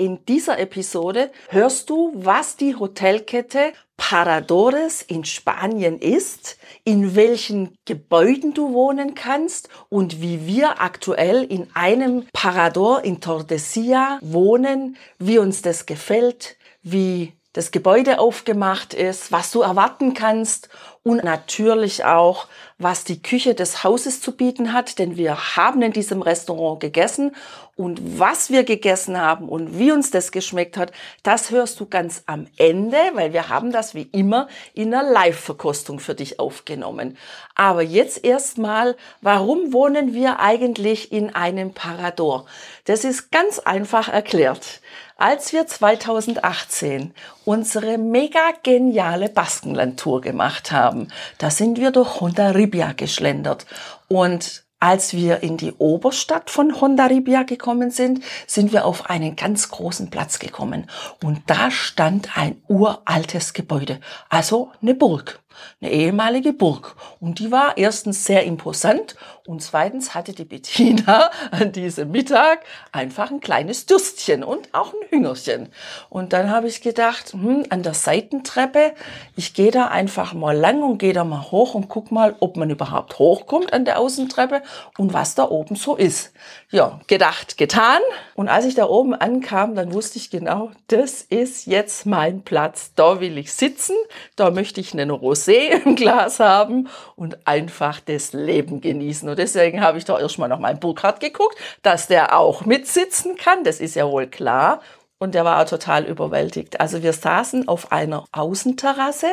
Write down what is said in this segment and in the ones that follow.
In dieser Episode hörst du, was die Hotelkette Paradores in Spanien ist, in welchen Gebäuden du wohnen kannst und wie wir aktuell in einem Parador in Tordesillas wohnen, wie uns das gefällt, wie das Gebäude aufgemacht ist, was du erwarten kannst und natürlich auch, was die Küche des Hauses zu bieten hat, denn wir haben in diesem Restaurant gegessen und was wir gegessen haben und wie uns das geschmeckt hat, das hörst du ganz am Ende, weil wir haben das wie immer in einer Live-Verkostung für dich aufgenommen. Aber jetzt erstmal, warum wohnen wir eigentlich in einem Parador? Das ist ganz einfach erklärt. Als wir 2018 unsere mega geniale Baskenland-Tour gemacht haben, da sind wir durch Hondarribia geschlendert und als wir in die Oberstadt von Hondarribia gekommen sind, sind wir auf einen ganz großen Platz gekommen. Und da stand ein uraltes Gebäude, also eine Burg eine ehemalige Burg. Und die war erstens sehr imposant und zweitens hatte die Bettina an diesem Mittag einfach ein kleines Dürstchen und auch ein Hüngerchen. Und dann habe ich gedacht, hm, an der Seitentreppe, ich gehe da einfach mal lang und gehe da mal hoch und guck mal, ob man überhaupt hochkommt an der Außentreppe und was da oben so ist. Ja, gedacht, getan. Und als ich da oben ankam, dann wusste ich genau, das ist jetzt mein Platz. Da will ich sitzen, da möchte ich eine Rosé im Glas haben und einfach das Leben genießen. Und deswegen habe ich da erstmal noch meinen Burkhardt geguckt, dass der auch mitsitzen kann. Das ist ja wohl klar. Und der war total überwältigt. Also wir saßen auf einer Außenterrasse,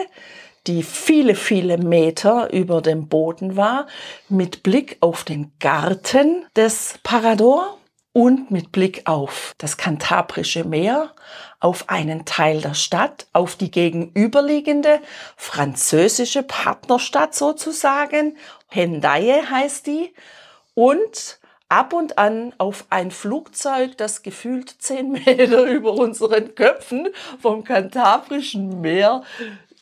die viele, viele Meter über dem Boden war, mit Blick auf den Garten des Parador und mit Blick auf das Kantabrische Meer, auf einen Teil der Stadt, auf die gegenüberliegende französische Partnerstadt sozusagen, Hendaye heißt die, und ab und an auf ein Flugzeug, das gefühlt zehn Meter über unseren Köpfen vom Kantabrischen Meer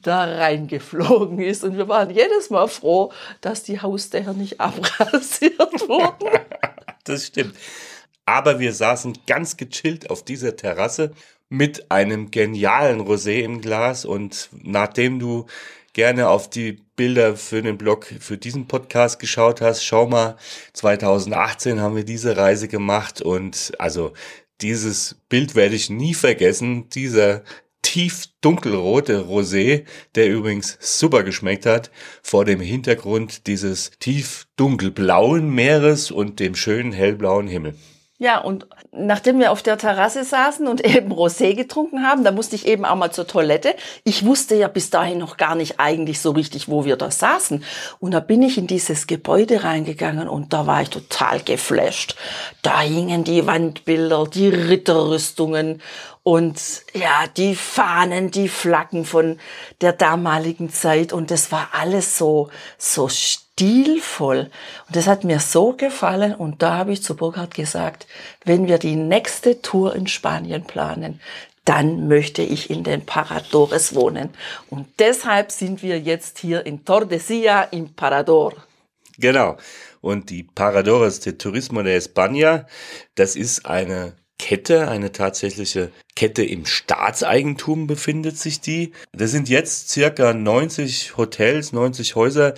da reingeflogen ist. Und wir waren jedes Mal froh, dass die Hausdächer nicht abrasiert wurden. das stimmt. Aber wir saßen ganz gechillt auf dieser Terrasse mit einem genialen Rosé im Glas. Und nachdem du gerne auf die Bilder für den Blog, für diesen Podcast geschaut hast, schau mal, 2018 haben wir diese Reise gemacht und also dieses Bild werde ich nie vergessen. Dieser tief dunkelrote Rosé, der übrigens super geschmeckt hat, vor dem Hintergrund dieses tief dunkelblauen Meeres und dem schönen hellblauen Himmel. Ja, und nachdem wir auf der Terrasse saßen und eben Rosé getrunken haben, da musste ich eben auch mal zur Toilette. Ich wusste ja bis dahin noch gar nicht eigentlich so richtig, wo wir da saßen. Und da bin ich in dieses Gebäude reingegangen und da war ich total geflasht. Da hingen die Wandbilder, die Ritterrüstungen und ja, die Fahnen, die Flaggen von der damaligen Zeit und das war alles so, so stilvoll. Und das hat mir so gefallen und da habe ich zu Burkhard gesagt, wenn wir die nächste Tour in Spanien planen, dann möchte ich in den Paradores wohnen. Und deshalb sind wir jetzt hier in Tordesillas im Parador. Genau. Und die Paradores de Turismo de España, das ist eine Kette, eine tatsächliche Kette im Staatseigentum befindet sich die. Das sind jetzt circa 90 Hotels, 90 Häuser,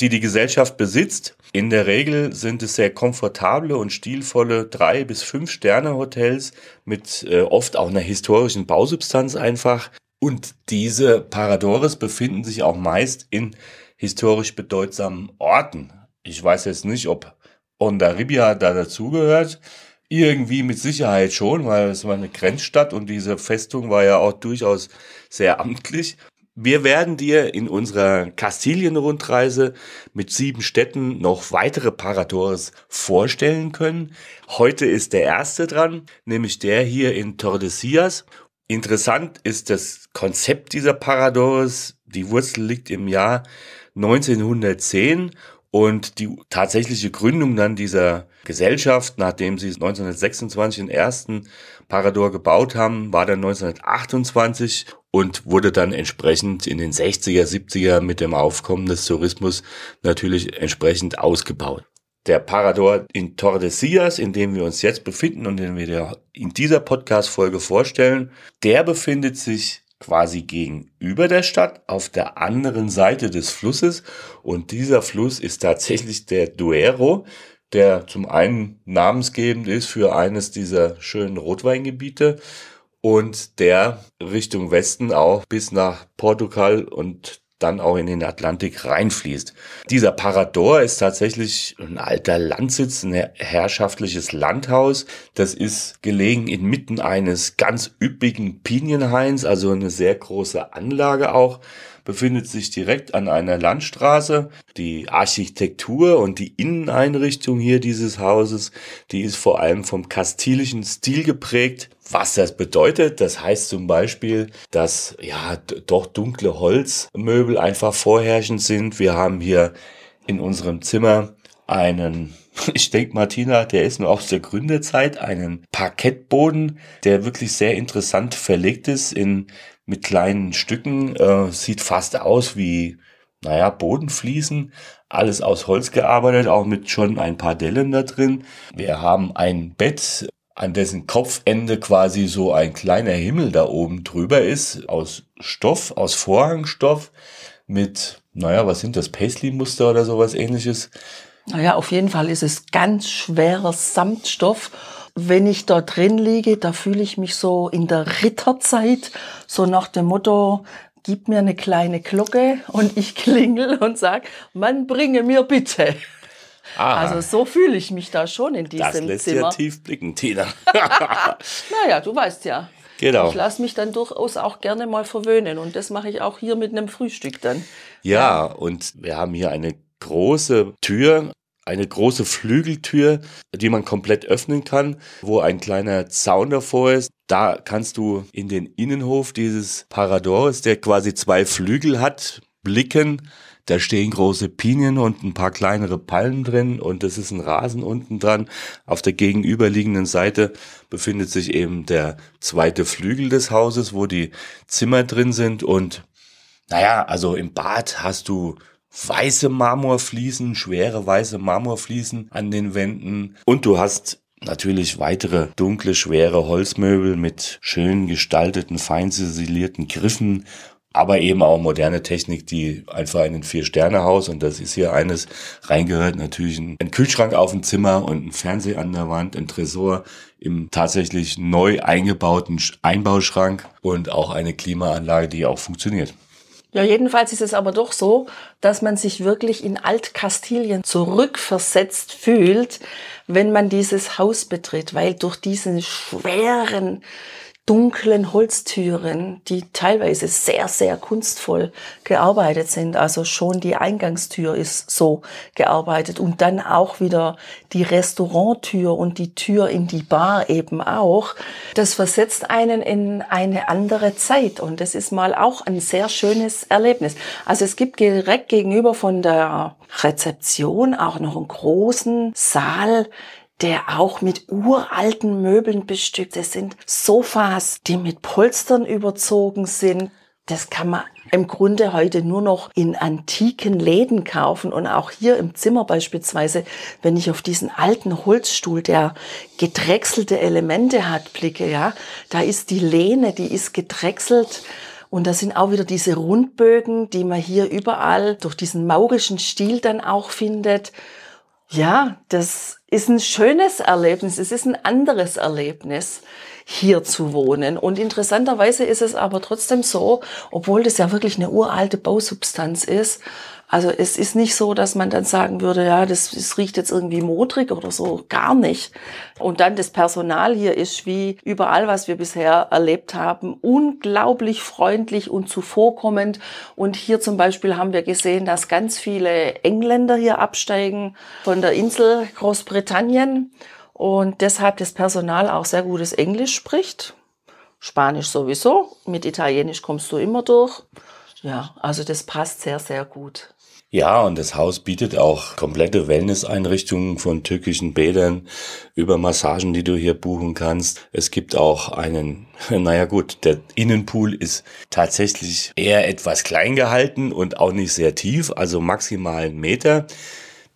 die die Gesellschaft besitzt. In der Regel sind es sehr komfortable und stilvolle drei bis fünf Sterne Hotels mit äh, oft auch einer historischen Bausubstanz einfach. Und diese Paradores befinden sich auch meist in historisch bedeutsamen Orten. Ich weiß jetzt nicht, ob Ondarribia da dazugehört. Irgendwie mit Sicherheit schon, weil es war eine Grenzstadt und diese Festung war ja auch durchaus sehr amtlich. Wir werden dir in unserer Kastilien-Rundreise mit sieben Städten noch weitere Paradores vorstellen können. Heute ist der erste dran, nämlich der hier in Tordesillas. Interessant ist das Konzept dieser Paradores. Die Wurzel liegt im Jahr 1910 und die tatsächliche Gründung dann dieser Gesellschaft, nachdem sie 1926 den ersten Parador gebaut haben, war dann 1928 und wurde dann entsprechend in den 60er, 70er mit dem Aufkommen des Tourismus natürlich entsprechend ausgebaut. Der Parador in Tordesillas, in dem wir uns jetzt befinden und den wir in dieser Podcast-Folge vorstellen, der befindet sich quasi gegenüber der Stadt auf der anderen Seite des Flusses. Und dieser Fluss ist tatsächlich der Duero, der zum einen namensgebend ist für eines dieser schönen Rotweingebiete und der Richtung Westen auch bis nach Portugal und dann auch in den Atlantik reinfließt. Dieser Parador ist tatsächlich ein alter Landsitz, ein herrschaftliches Landhaus. Das ist gelegen inmitten eines ganz üppigen Pinienhains, also eine sehr große Anlage auch befindet sich direkt an einer Landstraße. Die Architektur und die Inneneinrichtung hier dieses Hauses, die ist vor allem vom kastilischen Stil geprägt. Was das bedeutet, das heißt zum Beispiel, dass ja doch dunkle Holzmöbel einfach vorherrschend sind. Wir haben hier in unserem Zimmer einen ich denke, Martina, der ist nur aus der Gründerzeit, einen Parkettboden, der wirklich sehr interessant verlegt ist in mit kleinen Stücken. Äh, sieht fast aus wie, naja, Bodenfliesen. Alles aus Holz gearbeitet, auch mit schon ein paar Dellen da drin. Wir haben ein Bett, an dessen Kopfende quasi so ein kleiner Himmel da oben drüber ist, aus Stoff, aus Vorhangstoff, mit, naja, was sind das, Paisley-Muster oder sowas ähnliches. Naja, auf jeden Fall ist es ganz schwerer Samtstoff wenn ich da drin liege, da fühle ich mich so in der Ritterzeit, so nach dem Motto, gib mir eine kleine Glocke und ich klingel und sag, man bringe mir bitte. Aha. Also so fühle ich mich da schon in diesem Zimmer. Das lässt Zimmer. ja tief blicken, Tina. naja, du weißt ja. Genau. Ich lasse mich dann durchaus auch gerne mal verwöhnen und das mache ich auch hier mit einem Frühstück dann. Ja, ja, und wir haben hier eine große Tür eine große Flügeltür, die man komplett öffnen kann, wo ein kleiner Zaun davor ist. Da kannst du in den Innenhof dieses Paradores, der quasi zwei Flügel hat, blicken. Da stehen große Pinien und ein paar kleinere Palmen drin und es ist ein Rasen unten dran. Auf der gegenüberliegenden Seite befindet sich eben der zweite Flügel des Hauses, wo die Zimmer drin sind und naja, also im Bad hast du weiße Marmorfliesen, schwere weiße Marmorfliesen an den Wänden und du hast Natürlich weitere dunkle, schwere Holzmöbel mit schön gestalteten, fein ziselierten Griffen, aber eben auch moderne Technik, die einfach in ein Vier-Sterne-Haus, und das ist hier eines, reingehört. Natürlich ein, Kühlschrank auf dem Zimmer und ein Fernseher an der Wand, ein Tresor im tatsächlich neu eingebauten Einbauschrank und auch eine Klimaanlage, die auch funktioniert. Ja, jedenfalls ist es aber doch so, dass man sich wirklich in Altkastilien zurückversetzt fühlt, wenn man dieses Haus betritt, weil durch diesen schweren dunklen Holztüren, die teilweise sehr, sehr kunstvoll gearbeitet sind. Also schon die Eingangstür ist so gearbeitet und dann auch wieder die Restauranttür und die Tür in die Bar eben auch. Das versetzt einen in eine andere Zeit und das ist mal auch ein sehr schönes Erlebnis. Also es gibt direkt gegenüber von der Rezeption auch noch einen großen Saal, der auch mit uralten Möbeln bestückt. Das sind Sofas, die mit Polstern überzogen sind. Das kann man im Grunde heute nur noch in antiken Läden kaufen und auch hier im Zimmer beispielsweise, wenn ich auf diesen alten Holzstuhl, der gedrechselte Elemente hat, blicke, ja, da ist die Lehne, die ist gedrechselt und da sind auch wieder diese Rundbögen, die man hier überall durch diesen maurischen Stil dann auch findet. Ja, das ist ein schönes Erlebnis. Es ist ein anderes Erlebnis, hier zu wohnen. Und interessanterweise ist es aber trotzdem so, obwohl das ja wirklich eine uralte Bausubstanz ist, also es ist nicht so, dass man dann sagen würde, ja, das, das riecht jetzt irgendwie modrig oder so, gar nicht. Und dann das Personal hier ist wie überall, was wir bisher erlebt haben, unglaublich freundlich und zuvorkommend. Und hier zum Beispiel haben wir gesehen, dass ganz viele Engländer hier absteigen von der Insel Großbritannien und deshalb das Personal auch sehr gutes Englisch spricht Spanisch sowieso, mit Italienisch kommst du immer durch. Ja, also das passt sehr, sehr gut. Ja, und das Haus bietet auch komplette Wellness-Einrichtungen von türkischen Bädern über Massagen, die du hier buchen kannst. Es gibt auch einen, naja gut, der Innenpool ist tatsächlich eher etwas klein gehalten und auch nicht sehr tief, also maximal einen Meter.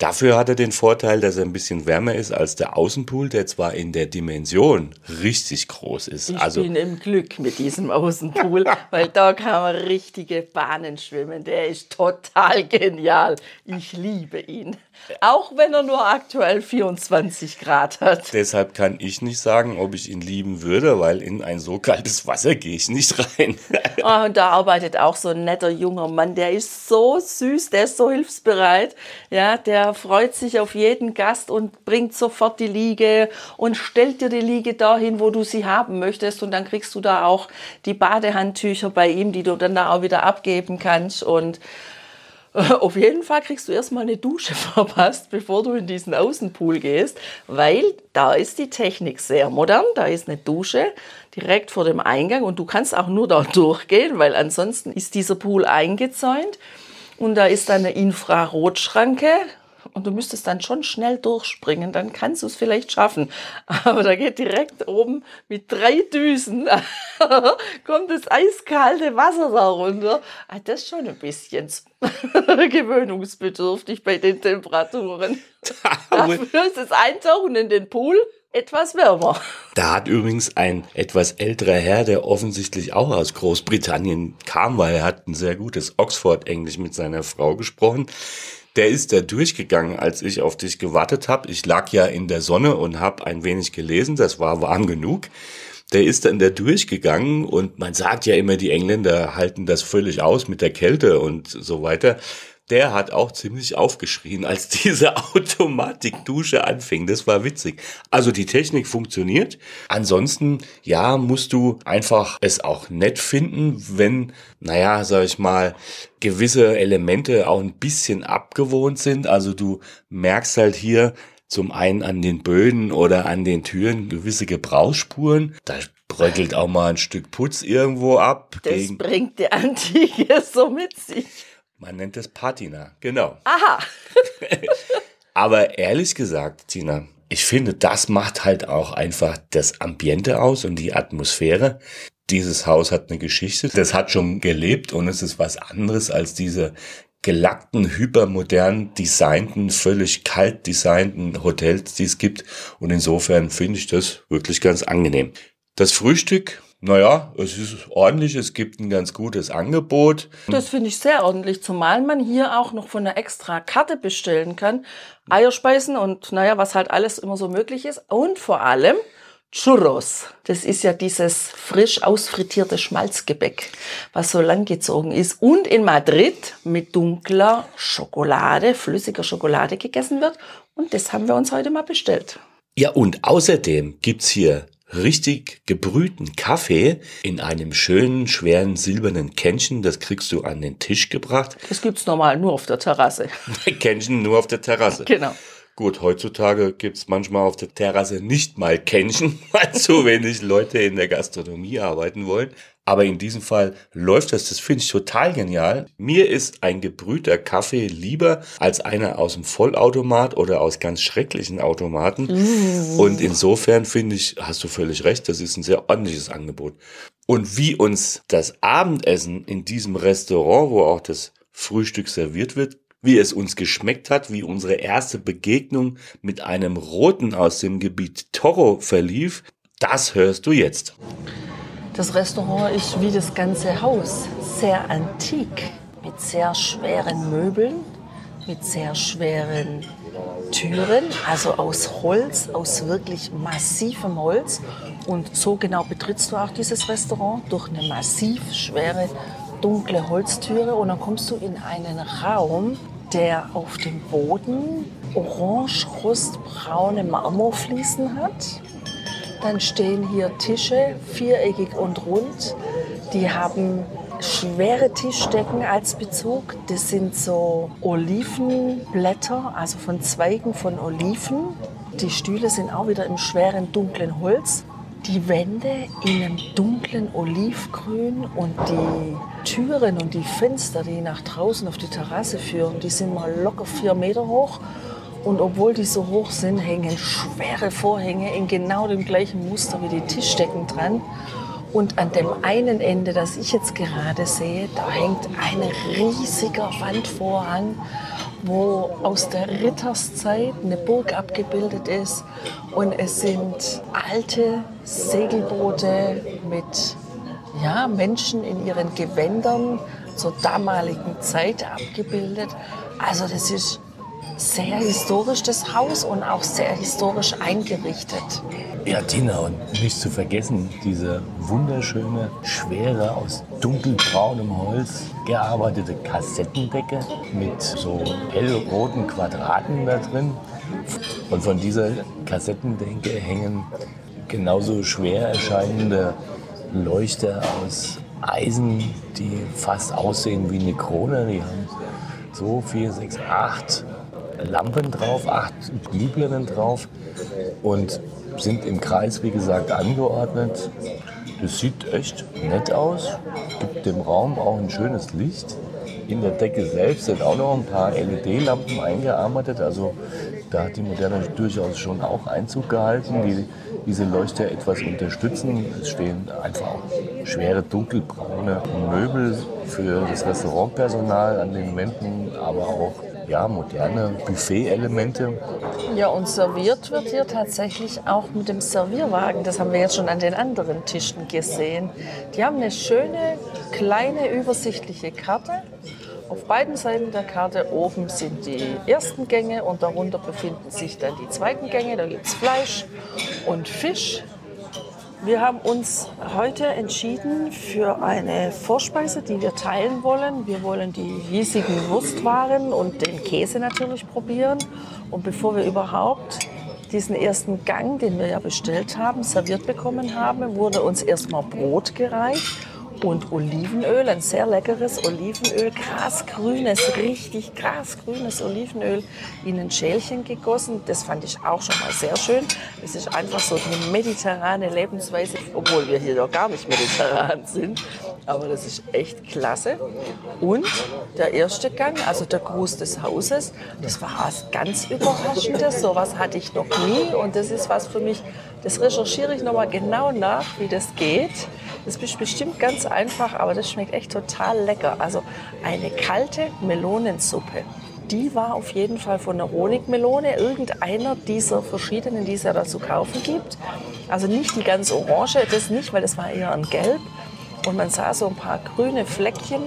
Dafür hat er den Vorteil, dass er ein bisschen wärmer ist als der Außenpool, der zwar in der Dimension richtig groß ist. Ich also bin im Glück mit diesem Außenpool, weil da kann man richtige Bahnen schwimmen. Der ist total genial. Ich liebe ihn. Auch wenn er nur aktuell 24 Grad hat. deshalb kann ich nicht sagen, ob ich ihn lieben würde, weil in ein so kaltes Wasser gehe ich nicht rein. Ah, und da arbeitet auch so ein netter junger Mann, der ist so süß, der ist so hilfsbereit. Ja, der freut sich auf jeden Gast und bringt sofort die Liege und stellt dir die Liege dahin, wo du sie haben möchtest. Und dann kriegst du da auch die Badehandtücher bei ihm, die du dann da auch wieder abgeben kannst. Und auf jeden Fall kriegst du erstmal eine Dusche verpasst, bevor du in diesen Außenpool gehst, weil da ist die Technik sehr modern. Da ist eine Dusche direkt vor dem Eingang und du kannst auch nur da durchgehen, weil ansonsten ist dieser Pool eingezäunt und da ist eine Infrarotschranke und du müsstest dann schon schnell durchspringen, dann kannst du es vielleicht schaffen. Aber da geht direkt oben mit drei Düsen, kommt das eiskalte Wasser da runter. Ah, Das ist schon ein bisschen gewöhnungsbedürftig bei den Temperaturen. Dafür ist das Eintauchen in den Pool etwas wärmer. Da hat übrigens ein etwas älterer Herr, der offensichtlich auch aus Großbritannien kam, weil er hat ein sehr gutes Oxford-Englisch mit seiner Frau gesprochen. Der ist da durchgegangen, als ich auf dich gewartet habe. Ich lag ja in der Sonne und habe ein wenig gelesen, das war warm genug. Der ist dann da durchgegangen und man sagt ja immer, die Engländer halten das völlig aus mit der Kälte und so weiter. Der hat auch ziemlich aufgeschrien, als diese Automatikdusche anfing. Das war witzig. Also die Technik funktioniert. Ansonsten, ja, musst du einfach es auch nett finden, wenn, naja, sag ich mal, gewisse Elemente auch ein bisschen abgewohnt sind. Also du merkst halt hier zum einen an den Böden oder an den Türen gewisse Gebrauchsspuren. Da bröckelt auch mal ein Stück Putz irgendwo ab. Das bringt die Antike so mit sich. Man nennt es Patina, genau. Aha. Aber ehrlich gesagt, Tina, ich finde, das macht halt auch einfach das Ambiente aus und die Atmosphäre. Dieses Haus hat eine Geschichte, das hat schon gelebt und es ist was anderes als diese gelackten, hypermodern designten, völlig kalt designten Hotels, die es gibt. Und insofern finde ich das wirklich ganz angenehm. Das Frühstück, naja, es ist ordentlich, es gibt ein ganz gutes Angebot. Das finde ich sehr ordentlich, zumal man hier auch noch von einer extra Karte bestellen kann. Eierspeisen und naja, was halt alles immer so möglich ist. Und vor allem Churros. Das ist ja dieses frisch ausfrittierte Schmalzgebäck, was so langgezogen ist und in Madrid mit dunkler Schokolade, flüssiger Schokolade gegessen wird. Und das haben wir uns heute mal bestellt. Ja, und außerdem gibt's hier richtig gebrühten Kaffee in einem schönen, schweren, silbernen Kännchen. Das kriegst du an den Tisch gebracht. Das gibt's normal nur auf der Terrasse. Kännchen nur auf der Terrasse. Genau. Gut, heutzutage gibt's manchmal auf der Terrasse nicht mal Kännchen, weil zu wenig Leute in der Gastronomie arbeiten wollen. Aber in diesem Fall läuft das, das finde ich total genial. Mir ist ein gebrühter Kaffee lieber als einer aus dem Vollautomat oder aus ganz schrecklichen Automaten. Und insofern finde ich, hast du völlig recht, das ist ein sehr ordentliches Angebot. Und wie uns das Abendessen in diesem Restaurant, wo auch das Frühstück serviert wird, wie es uns geschmeckt hat, wie unsere erste Begegnung mit einem Roten aus dem Gebiet Toro verlief, das hörst du jetzt. Das Restaurant ist wie das ganze Haus sehr antik, mit sehr schweren Möbeln, mit sehr schweren Türen, also aus Holz, aus wirklich massivem Holz. Und so genau betrittst du auch dieses Restaurant durch eine massiv schwere, dunkle Holztüre und dann kommst du in einen Raum, der auf dem Boden orange-rustbraune Marmorfliesen hat. Dann stehen hier Tische, viereckig und rund. Die haben schwere Tischdecken als Bezug. Das sind so Olivenblätter, also von Zweigen von Oliven. Die Stühle sind auch wieder im schweren, dunklen Holz. Die Wände in einem dunklen Olivgrün und die Türen und die Fenster, die nach draußen auf die Terrasse führen, die sind mal locker vier Meter hoch. Und obwohl die so hoch sind, hängen schwere Vorhänge in genau dem gleichen Muster wie die Tischdecken dran. Und an dem einen Ende, das ich jetzt gerade sehe, da hängt ein riesiger Wandvorhang, wo aus der Ritterszeit eine Burg abgebildet ist. Und es sind alte Segelboote mit ja, Menschen in ihren Gewändern zur damaligen Zeit abgebildet. Also das ist sehr historisch, das Haus, und auch sehr historisch eingerichtet. Ja, Tina, und nicht zu vergessen, diese wunderschöne, schwere, aus dunkelbraunem Holz gearbeitete Kassettendecke mit so hellroten Quadraten da drin. Und von dieser Kassettendecke hängen genauso schwer erscheinende Leuchter aus Eisen, die fast aussehen wie eine Krone. Die haben so vier, sechs, acht Lampen drauf, acht Glühbirnen drauf und sind im Kreis, wie gesagt, angeordnet. Das sieht echt nett aus, gibt dem Raum auch ein schönes Licht. In der Decke selbst sind auch noch ein paar LED-Lampen eingearbeitet. Also da hat die Moderne durchaus schon auch Einzug gehalten, die diese Leuchter etwas unterstützen. Es stehen einfach auch schwere dunkelbraune Möbel für das Restaurantpersonal an den Wänden, aber auch ja, moderne Buffet-Elemente. Ja, und serviert wird hier tatsächlich auch mit dem Servierwagen. Das haben wir jetzt schon an den anderen Tischen gesehen. Die haben eine schöne, kleine, übersichtliche Karte. Auf beiden Seiten der Karte oben sind die ersten Gänge und darunter befinden sich dann die zweiten Gänge. Da gibt es Fleisch und Fisch. Wir haben uns heute entschieden für eine Vorspeise, die wir teilen wollen. Wir wollen die hiesigen Wurstwaren und den Käse natürlich probieren. Und bevor wir überhaupt diesen ersten Gang, den wir ja bestellt haben, serviert bekommen haben, wurde uns erstmal Brot gereicht und Olivenöl, ein sehr leckeres Olivenöl, grasgrünes, richtig grasgrünes Olivenöl in ein Schälchen gegossen. Das fand ich auch schon mal sehr schön. Es ist einfach so eine mediterrane Lebensweise, obwohl wir hier doch gar nicht mediterran sind. Aber das ist echt klasse. Und der erste Gang, also der Gruß des Hauses, das war was ganz Überraschendes. So was hatte ich noch nie und das ist was für mich, das recherchiere ich nochmal genau nach, wie das geht. Das ist bestimmt ganz einfach, aber das schmeckt echt total lecker. Also eine kalte Melonensuppe. Die war auf jeden Fall von der Honigmelone, irgendeiner dieser verschiedenen, die es ja da zu kaufen gibt. Also nicht die ganz orange, das nicht, weil das war eher ein Gelb. Und man sah so ein paar grüne Fleckchen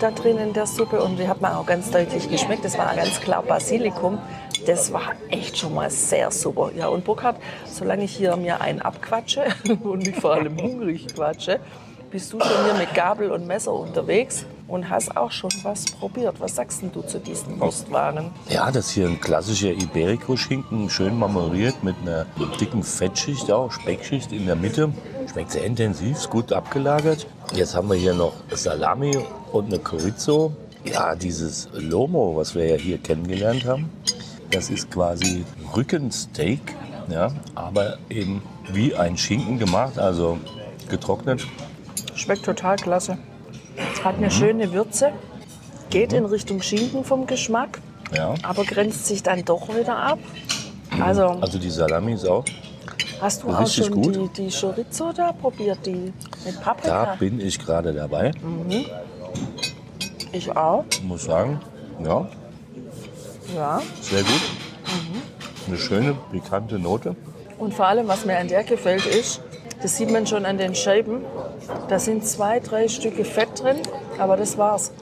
da drin in der Suppe und die hat man auch ganz deutlich geschmeckt. Das war ganz klar Basilikum. Das war echt schon mal sehr super. Ja, und Burkhard, solange ich hier mir einen abquatsche und mich vor allem hungrig quatsche, bist du schon hier mit Gabel und Messer unterwegs und hast auch schon was probiert. Was sagst denn du zu diesen Wurstwaren? Ja, das hier ein klassischer Iberico-Schinken, schön marmoriert mit einer dicken Fettschicht, auch Speckschicht in der Mitte. Schmeckt sehr intensiv, ist gut abgelagert. Jetzt haben wir hier noch Salami und eine Chorizo. Ja, dieses Lomo, was wir ja hier kennengelernt haben, das ist quasi Rückensteak, ja, aber eben wie ein Schinken gemacht, also getrocknet. Schmeckt total klasse. Hat eine mhm. schöne Würze, geht mhm. in Richtung Schinken vom Geschmack, ja. aber grenzt sich dann doch wieder ab. Mhm. Also, also die Salami ist auch Hast du auch schon gut. Die, die Chorizo da probiert, die mit Paprika? Da bin ich gerade dabei. Mhm. Ich auch. Ich muss sagen, ja, ja. Sehr gut. Mhm. Eine schöne, pikante Note. Und vor allem, was mir an der gefällt, ist, das sieht man schon an den Scheiben, da sind zwei, drei Stücke Fett drin, aber das war's.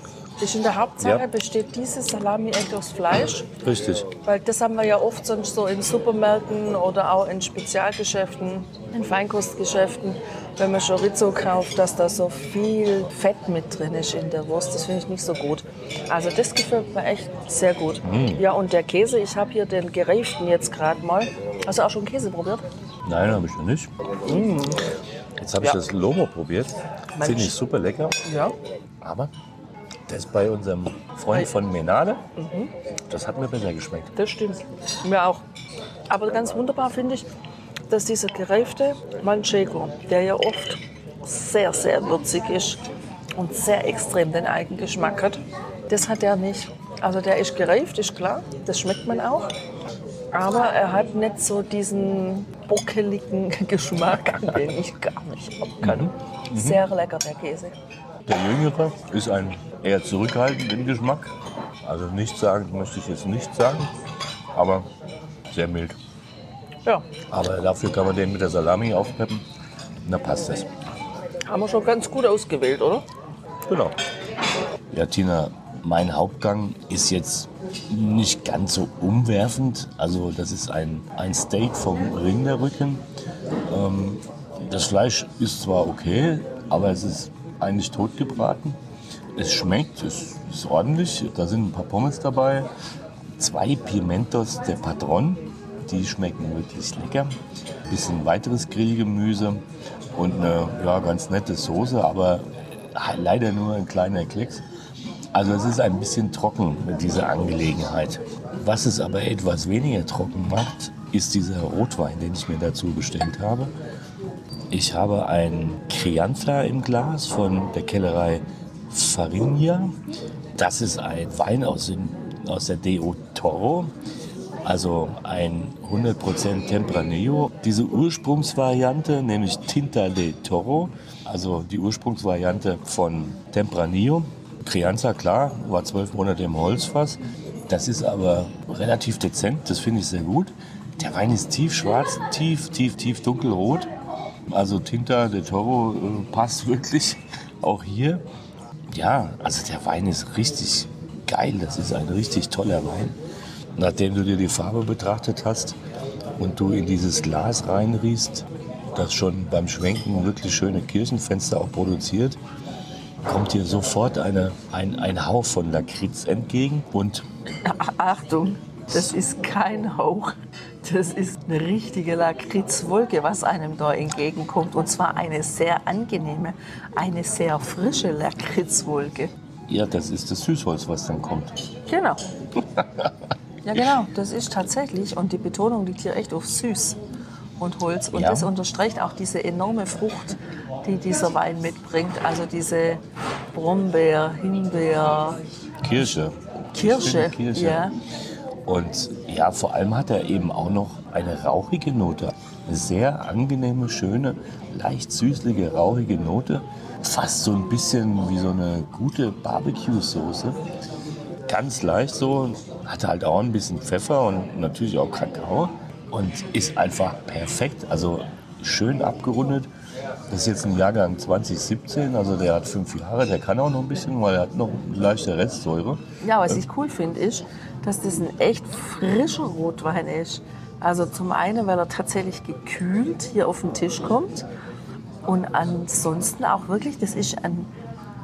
Ist in der Hauptsache ja. besteht dieses Salami echt aus Fleisch. Richtig. Weil das haben wir ja oft sonst so in Supermärkten oder auch in Spezialgeschäften, in Feinkostgeschäften, wenn man Chorizo kauft, dass da so viel Fett mit drin ist in der Wurst. Das finde ich nicht so gut. Also das gefällt mir echt sehr gut. Mm. Ja, und der Käse, ich habe hier den gereiften jetzt gerade mal. Hast du auch schon Käse probiert? Nein, habe ich noch nicht. Mm. Jetzt habe ich ja. das Lomo probiert. Finde ich super lecker. Ja. Aber das ist bei unserem Freund von Menade. Mhm. Das hat mir besser geschmeckt. Das stimmt. Mir auch. Aber ganz wunderbar finde ich, dass dieser gereifte Manchego, der ja oft sehr, sehr würzig ist und sehr extrem den Eigengeschmack hat, das hat er nicht. Also der ist gereift, ist klar, das schmeckt man auch. Aber er hat nicht so diesen bockeligen Geschmack, den ich gar nicht ab kann. Sehr lecker, der Käse. Der Jüngere ist ein eher zurückhaltend im Geschmack. Also nicht sagen, möchte ich jetzt nicht sagen, aber sehr mild. Ja, Aber dafür kann man den mit der Salami aufpeppen. Da passt das. haben wir schon ganz gut ausgewählt, oder? Genau. Ja, Tina, mein Hauptgang ist jetzt nicht ganz so umwerfend. Also das ist ein, ein Steak vom Rinderrücken. Ähm, das Fleisch ist zwar okay, aber es ist eigentlich totgebraten. Es schmeckt, es ist ordentlich. Da sind ein paar Pommes dabei. Zwei Pimentos der Patron, die schmecken wirklich lecker. Bisschen weiteres Grillgemüse und eine ja, ganz nette Soße, aber leider nur ein kleiner Klecks. Also es ist ein bisschen trocken, diese Angelegenheit. Was es aber etwas weniger trocken macht, ist dieser Rotwein, den ich mir dazu bestellt habe. Ich habe ein Crianza im Glas von der Kellerei Farinha. Das ist ein Wein aus, dem, aus der DO Toro, also ein 100% Tempranillo. Diese Ursprungsvariante, nämlich Tinta de Toro, also die Ursprungsvariante von Tempranillo. Crianza, klar, war zwölf Monate im Holzfass. Das ist aber relativ dezent, das finde ich sehr gut. Der Wein ist tief schwarz, tief, tief, tief dunkelrot. Also Tinta de Toro äh, passt wirklich auch hier. Ja, also der Wein ist richtig geil. Das ist ein richtig toller Wein. Nachdem du dir die Farbe betrachtet hast und du in dieses Glas reinriechst, das schon beim Schwenken wirklich schöne Kirchenfenster auch produziert, kommt dir sofort eine, ein, ein Hauch von Lakritz entgegen und Achtung, das ist kein Hauch. Das ist eine richtige Lakritzwolke, was einem da entgegenkommt. Und zwar eine sehr angenehme, eine sehr frische Lakritzwolke. ja, das ist das Süßholz, was dann kommt. Genau. Ja, genau, das ist tatsächlich. Und die Betonung liegt hier echt auf süß und Holz. Und Ja. das unterstreicht auch diese enorme Frucht, die dieser Wein mitbringt. Also diese Brombeer, Himbeer, Kirsche. Kirsche. Kirsche. Ja. Und ja, vor allem hat er eben auch noch eine rauchige Note. Eine sehr angenehme, schöne, leicht süßliche, rauchige Note. Fast so ein bisschen wie so eine gute Barbecue-Soße. Ganz leicht so. Hat halt auch ein bisschen Pfeffer und natürlich auch Kakao. Und ist einfach perfekt. Also schön abgerundet. Das ist jetzt ein Jahrgang 2017, also der hat fünf Jahre, der kann auch noch ein bisschen, weil er hat noch leichte Restsäure. Ja, was ich cool finde, ist, dass das ein echt frischer Rotwein ist. Also zum einen, weil er tatsächlich gekühlt hier auf den Tisch kommt. Und ansonsten auch wirklich, das ist ein,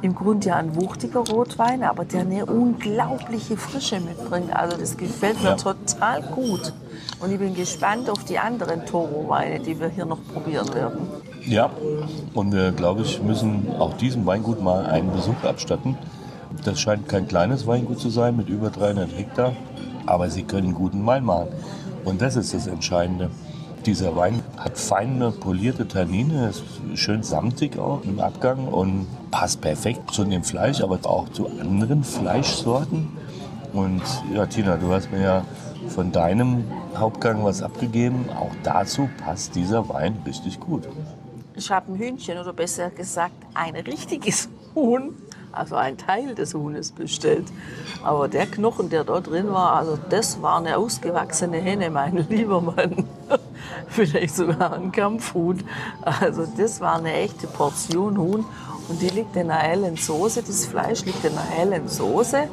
im Grunde ja ein wuchtiger Rotwein, aber der eine unglaubliche Frische mitbringt. Also das gefällt mir Ja. total gut. Und ich bin gespannt auf die anderen Toro-Weine, die wir hier noch probieren werden. Ja, und wir, glaube ich, müssen auch diesem Weingut mal einen Besuch abstatten. Das scheint kein kleines Weingut zu sein mit über 300 Hektar, aber sie können guten Wein machen. Und das ist das Entscheidende. Dieser Wein hat feine, polierte Tannine, ist schön samtig auch im Abgang und passt perfekt zu dem Fleisch, aber auch zu anderen Fleischsorten. Und ja, Tina, du hast mir ja von deinem Hauptgang was abgegeben. Auch dazu passt dieser Wein richtig gut. Ich habe ein Hühnchen oder besser gesagt ein richtiges Huhn, also ein Teil des Huhnes bestellt. Aber der Knochen, der da drin war, also das war eine ausgewachsene Henne, mein lieber Mann. Vielleicht sogar ein Kampfhuhn. Also das war eine echte Portion Huhn und die liegt in einer hellen Soße. Das Fleisch liegt in einer hellen Soße.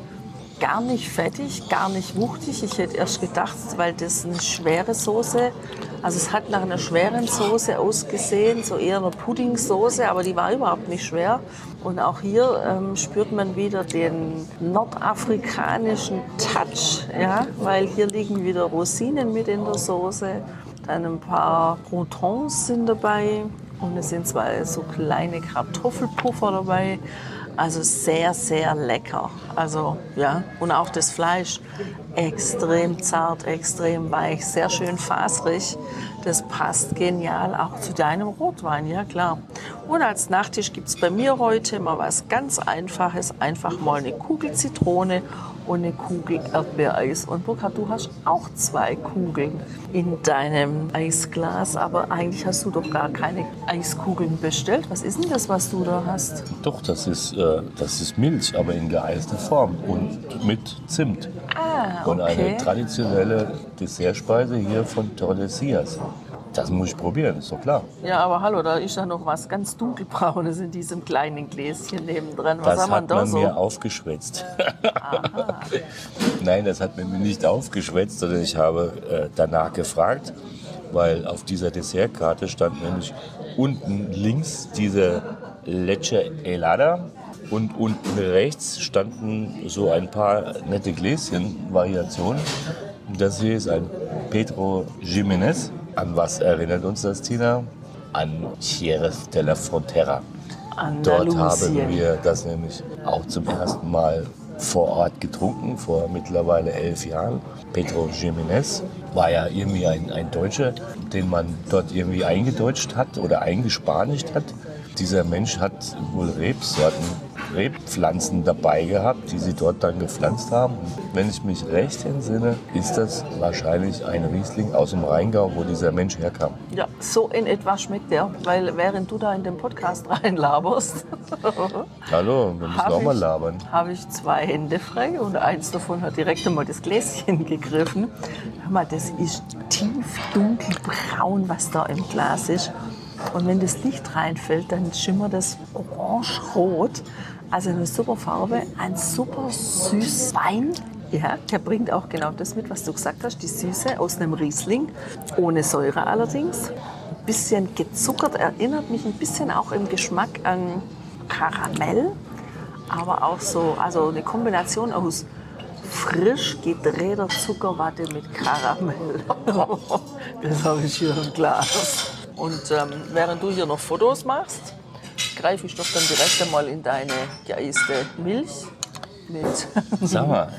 Gar nicht fettig, gar nicht wuchtig. Ich hätte erst gedacht, weil das eine schwere Soße, also es hat nach einer schweren Soße ausgesehen, so eher eine Puddingsoße, aber die war überhaupt nicht schwer. Und auch hier ähm, spürt man wieder den nordafrikanischen Touch, ja, weil hier liegen wieder Rosinen mit in der Soße, dann ein paar Croutons sind dabei und es sind zwei so kleine Kartoffelpuffer dabei. Also sehr, sehr lecker. Also ja, und auch das Fleisch. extrem zart, extrem weich, sehr schön faserig. Das passt genial auch zu deinem Rotwein, ja klar. Und als Nachtisch gibt es bei mir heute mal was ganz Einfaches. Einfach mal eine Kugel Zitrone und eine Kugel Erdbeereis. Und Burkhard, du hast auch zwei Kugeln in deinem Eisglas, aber eigentlich hast du doch gar keine Eiskugeln bestellt. Was ist denn das, was du da hast? Doch, das ist, äh, das ist Milch, aber in geeister Form und mit Zimt. Ah, Und eine okay. traditionelle Dessertspeise hier von Tordesillas. Das muss ich probieren, ist doch klar. Ja, aber hallo, da ist ja noch was ganz dunkelbraunes in diesem kleinen Gläschen nebendran. Was Das haben wir hat da man so? mir aufgeschwätzt. Nein, das hat man mir nicht aufgeschwätzt, sondern ich habe äh, danach gefragt, weil auf dieser Dessertkarte stand nämlich unten links diese Leche Helada und unten rechts standen so ein paar nette Gläschen, Variationen. Das hier ist ein Pedro Jiménez. An was erinnert uns das, Tina? An Jerez de la Frontera. Dort haben wir das nämlich auch zum ersten Mal vor Ort getrunken, vor mittlerweile elf Jahren. Pedro Jiménez war ja irgendwie ein, ein Deutscher, den man dort irgendwie eingedeutscht hat oder eingespanigt hat. Dieser Mensch hat wohl Rebsorten, Rebpflanzen dabei gehabt, die sie dort dann gepflanzt haben. Und wenn ich mich recht entsinne, ist das wahrscheinlich ein Riesling aus dem Rheingau, wo dieser Mensch herkam. Ja, so in etwa schmeckt der, weil während du da in den Podcast reinlaberst, Hallo, wir müssen auch mal labern. habe ich zwei Hände frei und eins davon hat direkt einmal das Gläschen gegriffen. Hör mal, das ist tief dunkelbraun, was da im Glas ist. Und wenn das Licht reinfällt, dann schimmert das orange-rot. Also eine super Farbe, ein super süß Wein. Ja, der bringt auch genau das mit, was du gesagt hast, die Süße aus einem Riesling, ohne Säure allerdings. Ein bisschen gezuckert, erinnert mich ein bisschen auch im Geschmack an Karamell, aber auch so, also eine Kombination aus frisch gedrehter Zuckerwatte mit Karamell. das habe ich hier im Glas. Und ähm, während du hier noch Fotos machst, greife ich doch dann direkt einmal in deine geeiste Milch mit, Sag mal,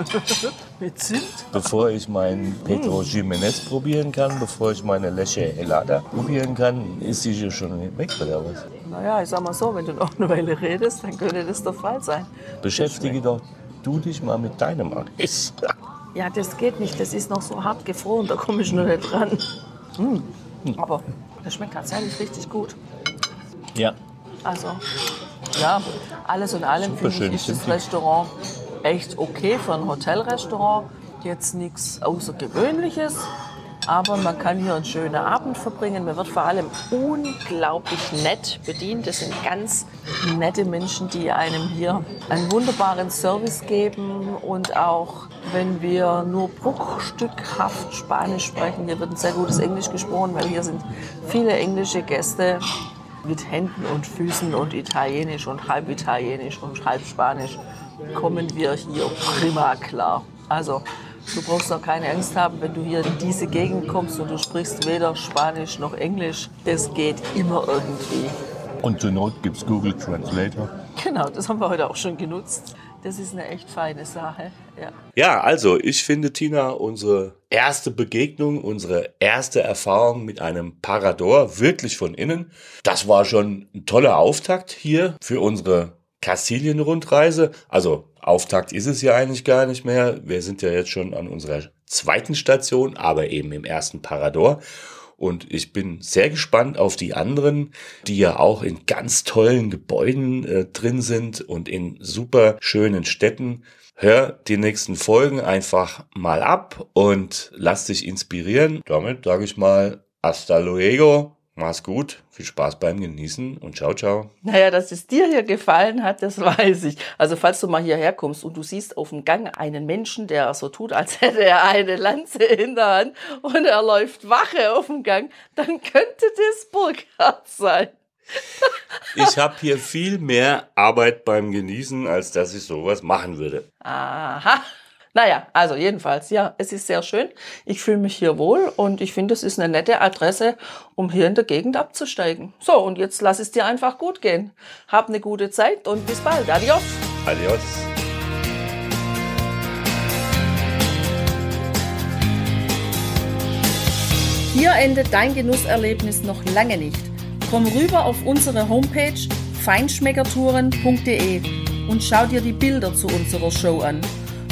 mit Zimt. Bevor ich meinen Pedro Jiménez probieren kann, bevor ich meine Leche Helada probieren kann, ist sie hier schon weg oder was? Naja, ich sag mal so, wenn du noch eine Weile redest, dann könnte das der Fall sein. Beschäftige doch du dich mal mit deinem Eis. Ja, das geht nicht. Das ist noch so hart gefroren, da komme ich noch nicht dran. Mm. Aber das schmeckt tatsächlich richtig gut. Ja, Also, ja, alles in allem finde ich, ist das. Restaurant echt okay für ein Hotelrestaurant. Jetzt nichts Außergewöhnliches, aber man kann hier einen schönen Abend verbringen. Man wird vor allem unglaublich nett bedient. Das sind ganz nette Menschen, die einem hier einen wunderbaren Service geben und auch wenn wir nur bruchstückhaft Spanisch sprechen, hier wird ein sehr gutes Englisch gesprochen, weil hier sind viele englische Gäste mit Händen und Füßen und Italienisch und halb Italienisch und halb Spanisch kommen wir hier prima klar. Also du brauchst auch keine Angst haben, wenn du hier in diese Gegend kommst und du sprichst weder Spanisch noch Englisch. Das geht immer irgendwie. und zur Not gibt's Google Translator. Genau, das haben wir heute auch schon genutzt. Das ist eine echt feine Sache. Ja. Ja, also ich finde, Tina, unsere erste Begegnung, unsere erste Erfahrung mit einem Parador wirklich von innen, das war schon ein toller Auftakt hier für unsere Kastilien-Rundreise. Also Auftakt ist es ja eigentlich gar nicht mehr. Wir sind ja jetzt schon an unserer zweiten Station, aber eben im ersten Parador. Und ich bin sehr gespannt auf die anderen, die ja auch in ganz tollen Gebäuden äh, drin sind und in super schönen Städten. Hör die nächsten Folgen einfach mal ab und lass dich inspirieren. Damit sage ich mal hasta luego. Mach's gut, viel Spaß beim Genießen und ciao, ciao. Naja, dass es dir hier gefallen hat, das weiß ich. Also falls du mal hierher kommst und du siehst auf dem Gang einen Menschen, der so tut, als hätte er eine Lanze in der Hand und er läuft Wache auf dem Gang, dann könnte das Burkhardt sein. Ich habe hier viel mehr Arbeit beim Genießen, als dass ich sowas machen würde. Aha. Naja, also jedenfalls, ja, es ist sehr schön. Ich fühle mich hier wohl und ich finde, es ist eine nette Adresse, um hier in der Gegend abzusteigen. So, und jetzt lass es dir einfach gut gehen. Hab eine gute Zeit und bis bald. Adios. Adios. Hier endet dein Genusserlebnis noch lange nicht. Komm rüber auf unsere Homepage feinschmeckertouren.de und schau dir die Bilder zu unserer Show an.